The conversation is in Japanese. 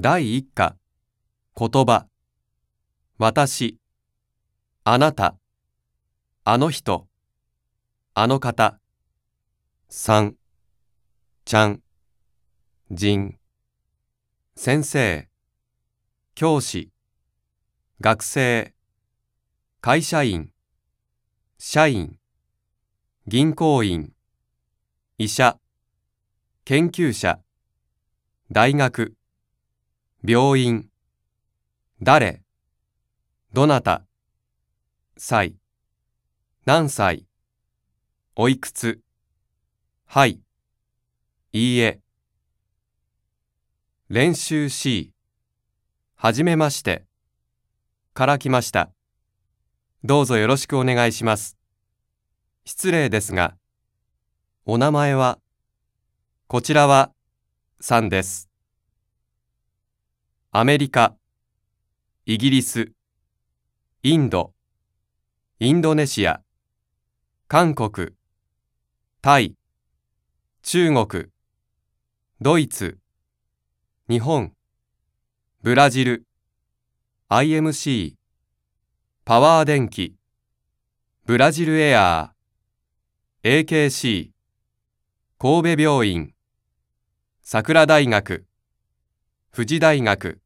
第一課。言葉。私。あなた。あの人。あの方。さん。ちゃん。人先生。教師。学生。会社員。社員。銀行員。医者。研究者。大学。病院。誰？どなた？歳。何歳？おいくつ？はい。いいえ。練習 C はじめまして。から来ました。どうぞよろしくお願いします。失礼ですが。お名前は？こちらは？さんです。アメリカイギリスインドインドネシア韓国タイ中国ドイツ日本ブラジル IMC パワー電気ブラジルエアー AKC 神戸病院桜大学富士大学。